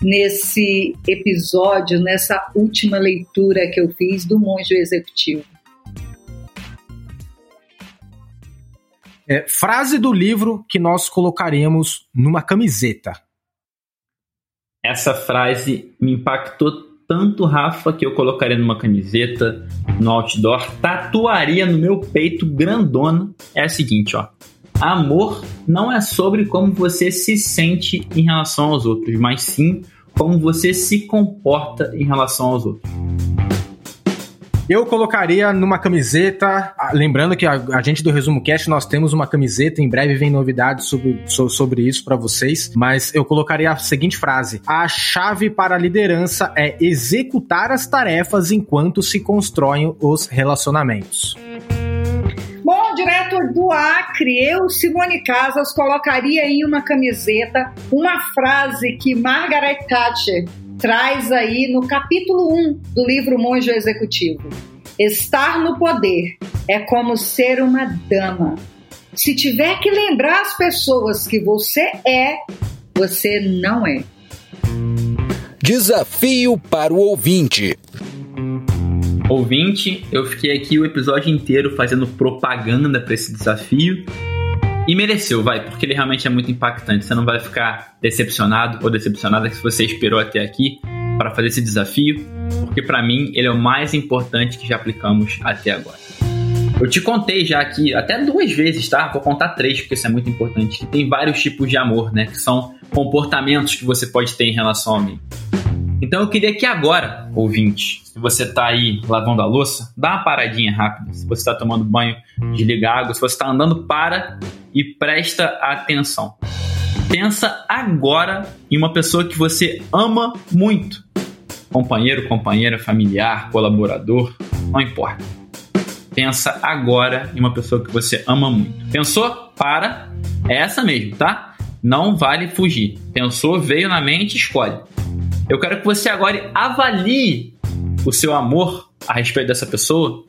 nesse episódio, nessa última leitura que eu fiz do Monge Executivo. É, frase do livro que nós colocaremos numa camiseta. Essa frase me impactou tanto, Rafa, que eu colocaria numa camiseta, no outdoor, tatuaria no meu peito grandona. É a seguinte, ó. Amor não é sobre como você se sente em relação aos outros, mas sim como você se comporta em relação aos outros. Eu colocaria numa camiseta, lembrando que a, a, gente do Resumo Cast nós temos uma camiseta, em breve vem novidades sobre, so, sobre isso para vocês, mas eu colocaria a seguinte frase: A chave para a liderança é executar as tarefas enquanto se constroem os relacionamentos. Bom, direto do Acre, eu, Simone Casas, colocaria em uma camiseta uma frase que Margaret Thatcher traz aí no capítulo 1 do livro Monge Executivo. Estar no poder é como ser uma dama. Se tiver que lembrar as pessoas que você é, você não é. Desafio para o ouvinte. Ouvinte, eu fiquei aqui o episódio inteiro fazendo propaganda para esse desafio e mereceu, vai, porque ele realmente é muito impactante. Você não vai ficar decepcionado ou decepcionada se você esperou até aqui para fazer esse desafio, porque para mim ele é o mais importante que já aplicamos até agora. Eu te contei já aqui, até duas vezes, tá? Vou contar três, porque isso é muito importante. Que tem vários tipos de amor, né? Que são comportamentos que você pode ter em relação a mim. Então eu queria que agora, ouvinte, se você está aí lavando a louça, dá uma paradinha rápida. Se você está tomando banho, desliga a água. Se você está andando, para e presta atenção. Pensa agora em uma pessoa que você ama muito. Companheiro, companheira, familiar, colaborador, não importa. Pensa agora em uma pessoa que você ama muito. Pensou? Para. É essa mesmo, tá? Não vale fugir. Pensou, veio na mente, escolhe. Eu quero que você agora avalie o seu amor a respeito dessa pessoa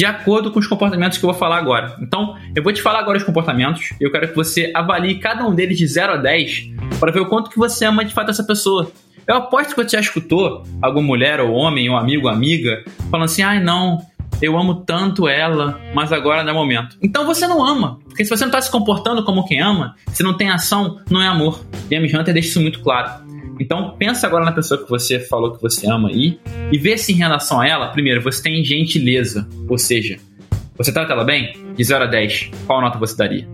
de acordo com os comportamentos que eu vou falar agora. Então, eu vou te falar agora os comportamentos e eu quero que você avalie cada um deles de 0 a 10 para ver o quanto que você ama de fato essa pessoa. Eu aposto que você já escutou alguma mulher ou homem, ou amigo ou amiga, falando assim: ai ah, não, eu amo tanto ela, mas agora não é momento. Então você não ama. Porque se você não tá se comportando como quem ama, se não tem ação, não é amor. James Hunter deixa isso muito claro. Então pensa agora na pessoa que você falou que você ama aí e vê se em relação a ela, primeiro, você tem gentileza, ou seja, você trata ela bem? De 0 a 10, qual nota você daria?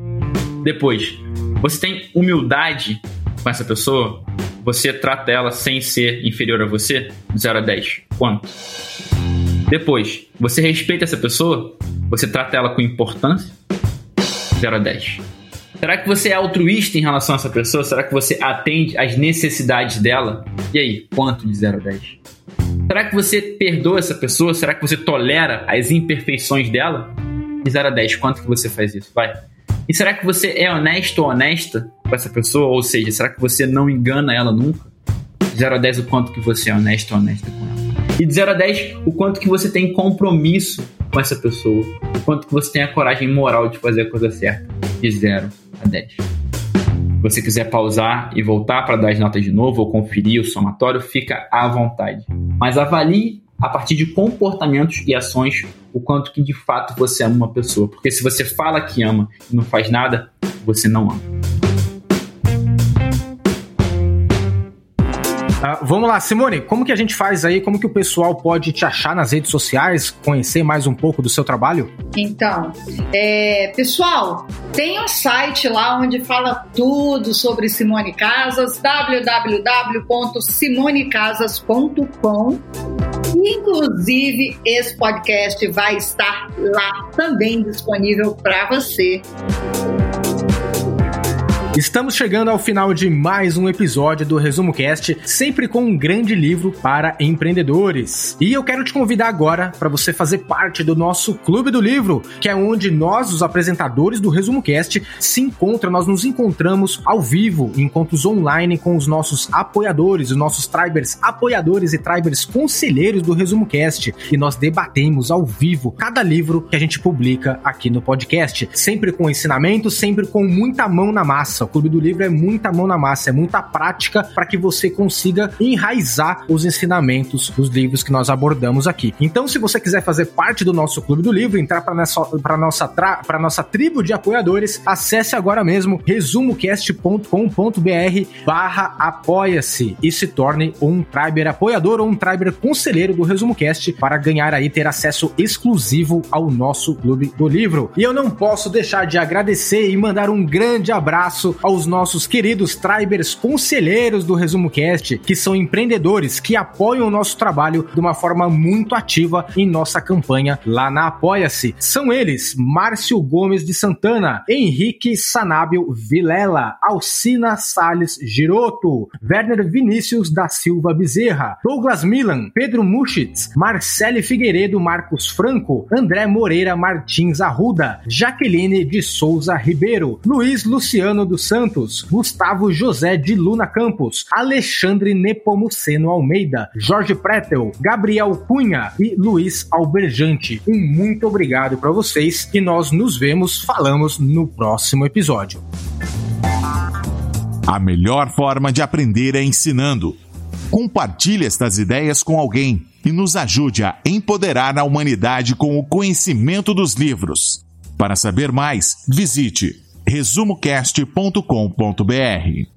Depois, você tem humildade com essa pessoa? Você trata ela sem ser inferior a você? De 0 a 10, quanto? Depois, você respeita essa pessoa? Você trata ela com importância? 0 a 10. Será que você é altruísta em relação a essa pessoa? Será que você atende às necessidades dela? E aí, quanto de 0 a 10? Será que você perdoa essa pessoa? Será que você tolera as imperfeições dela? De 0 a 10, quanto que você faz isso? Vai. E será que você é honesto ou honesta com essa pessoa? Ou seja, será que você não engana ela nunca? De 0 a 10, o quanto que você é honesto ou honesta com ela? E de 0 a 10, o quanto que você tem compromisso com essa pessoa? O quanto que você tem a coragem moral de fazer a coisa certa? De 0 a 10. Se você quiser pausar e voltar para dar as notas de novo ou conferir o somatório, fica à vontade. Mas avalie a partir de comportamentos e ações o quanto que de fato você ama uma pessoa. Porque se você fala que ama e não faz nada, você não ama. Uh, vamos lá, Simone, como que a gente faz aí? Como que o pessoal pode te achar nas redes sociais, conhecer mais um pouco do seu trabalho? Então, é, pessoal, tem um site lá onde fala tudo sobre Simone Casas, www.simonecasas.com. Inclusive, esse podcast vai estar lá também disponível para você. Estamos chegando ao final de mais um episódio do Resumo Cast, sempre com um grande livro para empreendedores. E eu quero te convidar agora para você fazer parte do nosso Clube do Livro, que é onde nós, os apresentadores do Resumo Cast, se encontram, nós nos encontramos ao vivo, em encontros online com os nossos apoiadores, os nossos tribers apoiadores e tribers conselheiros do Resumo Cast, e nós debatemos ao vivo cada livro que a gente publica aqui no podcast, sempre com ensinamento, sempre com muita mão na massa o Clube do Livro é muita mão na massa, é muita prática para que você consiga enraizar os ensinamentos dos livros que nós abordamos aqui. Então, se você quiser fazer parte do nosso Clube do Livro, entrar para nossa, pra nossa, pra nossa tribo de apoiadores, acesse agora mesmo resumocast.com.br barra apoia-se e se torne um Triber apoiador ou um Triber conselheiro do Resumo Cast para ganhar aí, ter acesso exclusivo ao nosso Clube do Livro. E eu não posso deixar de agradecer e mandar um grande abraço aos nossos queridos Tribers conselheiros do Resumo Cast, que são empreendedores que apoiam o nosso trabalho de uma forma muito ativa em nossa campanha lá na Apoia-se. São eles Márcio Gomes de Santana, Henrique Sanábio Vilela, Alcina Sales Giroto, Werner Vinícius da Silva Bezerra, Douglas Milan, Pedro Muschitz, Marcele Figueiredo Marcos Franco, André Moreira Martins Arruda, Jaqueline de Souza Ribeiro, Luiz Luciano dos Santos, Gustavo José de Luna Campos, Alexandre Nepomuceno Almeida, Jorge Pretel, Gabriel Cunha e Luiz Alberjante. Um muito obrigado para vocês e nós nos vemos, falamos no próximo episódio. A melhor forma de aprender é ensinando. Compartilhe estas ideias com alguém e nos ajude a empoderar a humanidade com o conhecimento dos livros. Para saber mais, visite resumocast.com.br.